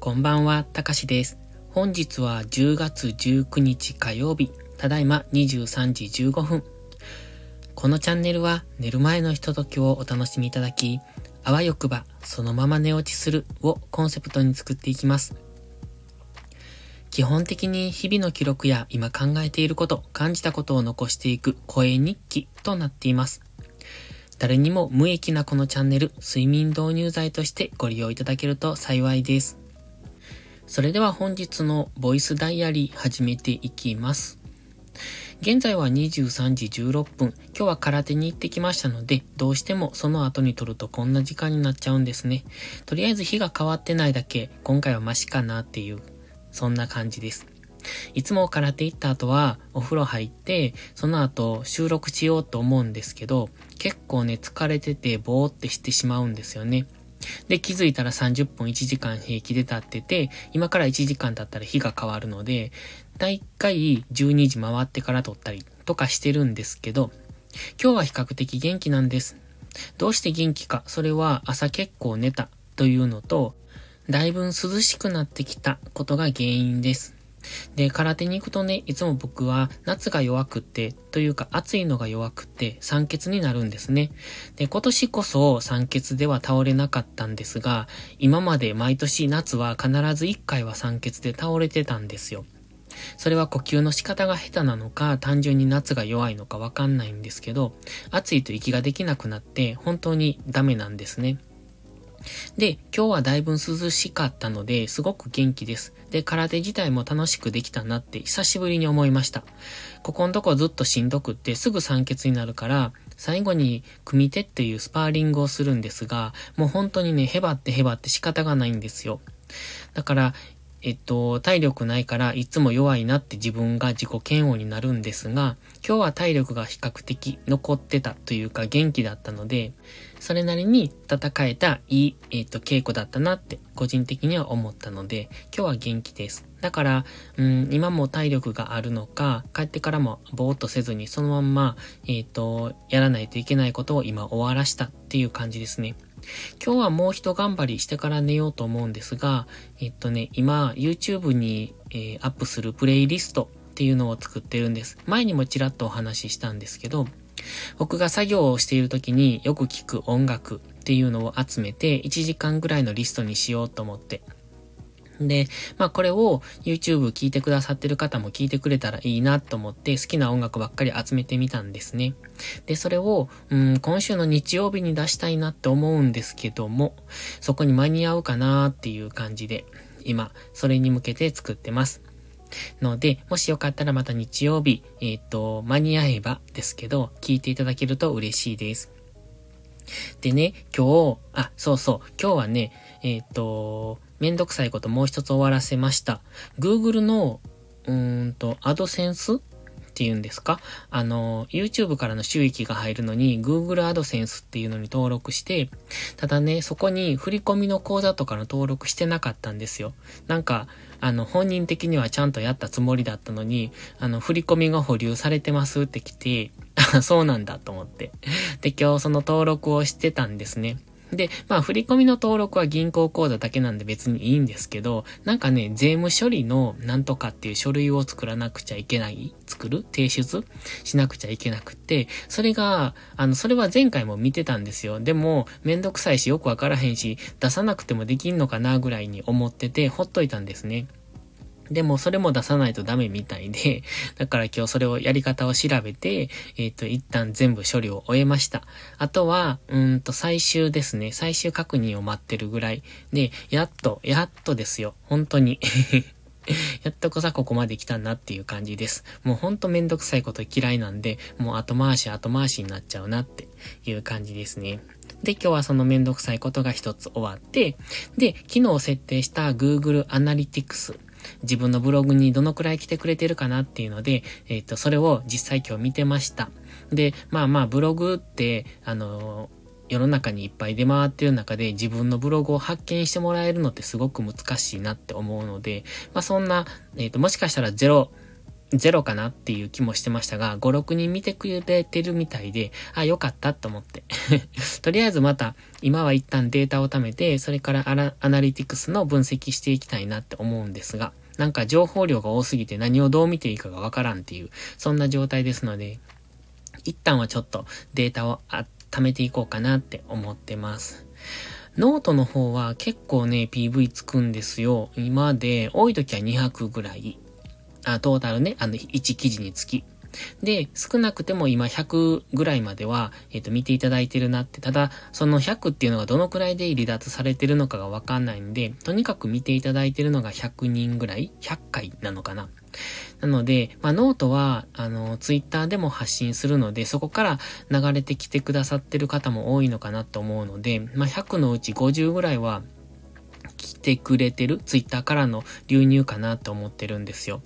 こんばんは、たかしです。本日は10月19日火曜日、ただいま23時15分。このチャンネルは寝る前のひとときをお楽しみいただき、あわよくばそのまま寝落ちするをコンセプトに作っていきます。基本的に日々の記録や今考えていること、感じたことを残していく声日記となっています。誰にも無益なこのチャンネル、睡眠導入剤としてご利用いただけると幸いです。それでは本日のボイスダイアリー始めていきます。現在は23時16分。今日は空手に行ってきましたので、どうしてもその後に撮るとこんな時間になっちゃうんですね。とりあえず日が変わってないだけ、今回はマシかなっていう、そんな感じです。いつも空手行った後はお風呂入って、その後収録しようと思うんですけど、結構ね疲れててぼーってしてしまうんですよね。で、気づいたら30分1時間平気で経ってて、今から1時間経ったら日が変わるので、だいたい12時回ってから撮ったりとかしてるんですけど、今日は比較的元気なんです。どうして元気か、それは朝結構寝たというのと、だいぶ涼しくなってきたことが原因です。で、空手に行くとね、いつも僕は夏が弱くって、というか暑いのが弱くって酸欠になるんですね。で、今年こそ酸欠では倒れなかったんですが、今まで毎年夏は必ず1回は酸欠で倒れてたんですよ。それは呼吸の仕方が下手なのか、単純に夏が弱いのかわかんないんですけど、暑いと息ができなくなって本当にダメなんですね。で、今日はだいぶ涼しかったので、すごく元気です。で、空手自体も楽しくできたなって久しぶりに思いました。ここのとこずっとしんどくってすぐ酸欠になるから、最後に組手っていうスパーリングをするんですが、もう本当にね、へばってへばって仕方がないんですよ。だから、えっと、体力ないからいつも弱いなって自分が自己嫌悪になるんですが、今日は体力が比較的残ってたというか元気だったので、それなりに戦えたいい、えっと、稽古だったなって個人的には思ったので、今日は元気です。だから、うん、今も体力があるのか、帰ってからもぼーっとせずにそのまんま、えっと、やらないといけないことを今終わらしたっていう感じですね。今日はもう一頑張りしてから寝ようと思うんですが、えっとね、今、YouTube に、えー、アップするプレイリストっていうのを作ってるんです。前にもちらっとお話ししたんですけど、僕が作業をしている時によく聞く音楽っていうのを集めて1時間ぐらいのリストにしようと思ってで、まあこれを YouTube 聞いてくださってる方も聞いてくれたらいいなと思って好きな音楽ばっかり集めてみたんですね。で、それを、うん、今週の日曜日に出したいなって思うんですけども、そこに間に合うかなっていう感じで、今、それに向けて作ってます。ので、もしよかったらまた日曜日、えっ、と、間に合えばですけど、聞いていただけると嬉しいです。でね、今日、あ、そうそう、今日はね、えっ、と、めんどくさいこともう一つ終わらせました。Google の、うーんと、アドセンスっていうんですか？あの、YouTube からの収益が入るのに Google AdSense っていうのに登録して、ただね、そこに振り込みの口座とかの登録してなかったんですよ。なんか、あの、本人的にはちゃんとやったつもりだったのに、あの、振り込みが保留されてますって来て、そうなんだと思って。で、今日その登録をしてたんですね。で、まあ、振込の登録は銀行口座だけなんで別にいいんですけど、なんかね、税務処理のなんとかっていう書類を作らなくちゃいけない、作る？提出？しなくちゃいけなくて、それが、あの、それは前回も見てたんですよ。でも、めんどくさいしよくわからへんし、出さなくてもできんのかなぐらいに思ってて、ほっといたんですね。でもそれも出さないとダメみたいで、だから今日それをやり方を調べて、えっ、ー、と、一旦全部処理を終えました。あとは、うんと最終ですね。最終確認を待ってるぐらい。で、やっと、やっとですよ。本当に やっとこさここまで来たなっていう感じです。もうほんとめんどくさいこと嫌いなんで、もう後回し後回しになっちゃうなっていう感じですね。で、今日はそのめんどくさいことが一つ終わって、で、昨日設定した Google Analytics 自分のブログにどのくらい来てくれてるかなっていうので、えっ、ー、と、それを実際今日見てました。で、まあまあ、ブログって、あの世の中にいっぱい出回ってる中で自分のブログを発見してもらえるのってすごく難しいなって思うので、まあそんな、えっ、ー、と、もしかしたらゼロゼロかなっていう気もしてましたが、5、6人見てくれてるみたいで、あ、よかったと思って。とりあえずまた、今は一旦データを貯めて、それからアナリティクスの分析していきたいなって思うんですが、なんか情報量が多すぎて何をどう見ていいかがわからんっていう、そんな状態ですので、一旦はちょっとデータを貯めていこうかなって思ってます。ノートの方は結構ね、PV つくんですよ。今で、多い時は200ぐらい。あ、トータルね、あの、1記事につき。で、少なくても今100ぐらいまでは、えっ、ー、と、見ていただいてるなって。ただ、その100っていうのがどのくらいで離脱されてるのかがわかんないんで、とにかく見ていただいてるのが100人ぐらい ?100 回なのかな？なので、まあ、ノートは、あの、ツイッターでも発信するので、そこから流れてきてくださってる方も多いのかなと思うので、まあ、100のうち50ぐらいは来てくれてる、ツイッターからの流入かなと思ってるんですよ。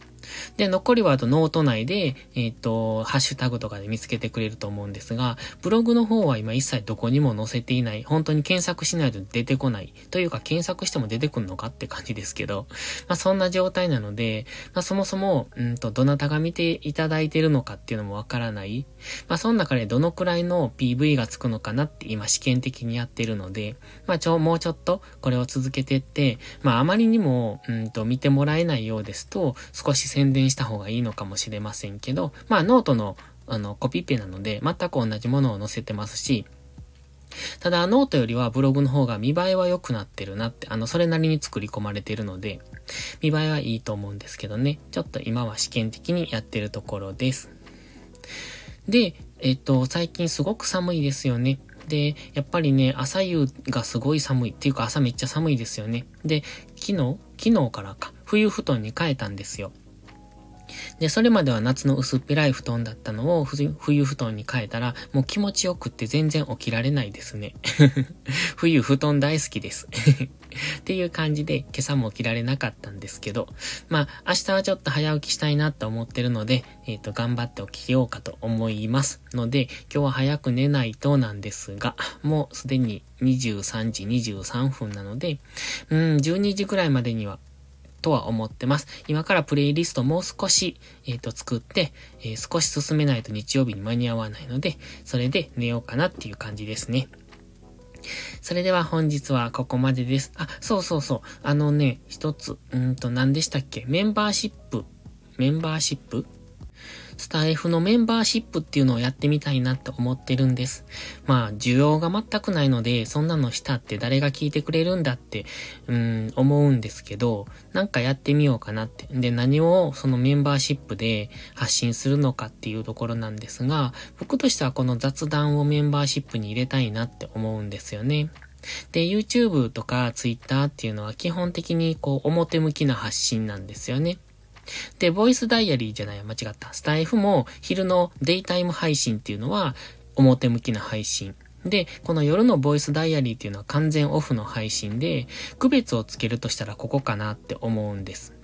で、残りはあとノート内で、えっ、ー、と、ハッシュタグとかで見つけてくれると思うんですが、ブログの方は今一切どこにも載せていない、本当に検索しないと出てこない、というか検索しても出てくるのかって感じですけど、まあそんな状態なので、まあそもそも、うんと、どなたが見ていただいてるのかっていうのもわからない。まあその中でどのくらいの PV がつくのかなって今試験的にやってるので、まあちょ、もうちょっとこれを続けてって、まああまりにも、うんと、見てもらえないようですと、少し宣伝した方がいいのかもしれませんけど、まあノートのあのコピペなので全く同じものを載せてますし、ただノートよりはブログの方が見栄えは良くなってるなって、あの、それなりに作り込まれてるので、見栄えはいいと思うんですけどね。ちょっと今は試験的にやってるところです。で、えっと、最近すごく寒いですよね。で、やっぱりね、朝夕がすごい寒い。っていうか朝めっちゃ寒いですよね。で、昨日昨日からか、冬布団に変えたんですよ。で、それまでは夏の薄っぺらい布団だったのを冬布団に変えたら、もう気持ちよくって全然起きられないですね。冬布団大好きです っていう感じで、今朝も起きられなかったんですけど、まあ、明日はちょっと早起きしたいなと思ってるので、えっ、ー、と、頑張って起きようかと思います。ので、今日は早く寝ないとなんですが、もうすでに23時23分なので、うん、12時くらいまでにはとは思ってます。今からプレイリストもう少し、えっ、ー、と、作って、えー、少し進めないと日曜日に間に合わないので、それで寝ようかなっていう感じですね。それでは本日はここまでです。あ、そうそうそう。あのね、一つ、うんと何でしたっけ？メンバーシップ。メンバーシップ？スタイフのメンバーシップっていうのをやってみたいなって思ってるんです。まあ、需要が全くないので、そんなのしたって誰が聞いてくれるんだって、うん、思うんですけど、なんかやってみようかなって。で、何をそのメンバーシップで発信するのかっていうところなんですが、僕としてはこの雑談をメンバーシップに入れたいなって思うんですよね。で、YouTube とか Twitter っていうのは基本的にこう表向きな発信なんですよね。で、ボイスダイアリーじゃない、間違った。スタイフも昼のデイタイム配信っていうのは表向きな配信。で、この夜のボイスダイアリーっていうのは完全オフの配信で、区別をつけるとしたらここかなって思うんです。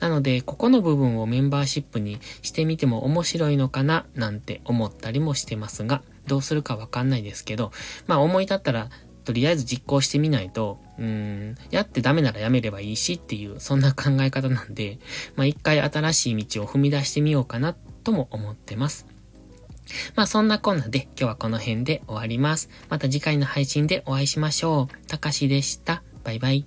なので、ここの部分をメンバーシップにしてみても面白いのかななんて思ったりもしてますが、どうするかわかんないですけど、まあ思い立ったらとりあえず実行してみないと、うん、やってダメならやめればいいしっていう、そんな考え方なんで、まあ一回新しい道を踏み出してみようかなとも思ってます。まあそんなこんなで今日はこの辺で終わります。また次回の配信でお会いしましょう。たかしでした。バイバイ。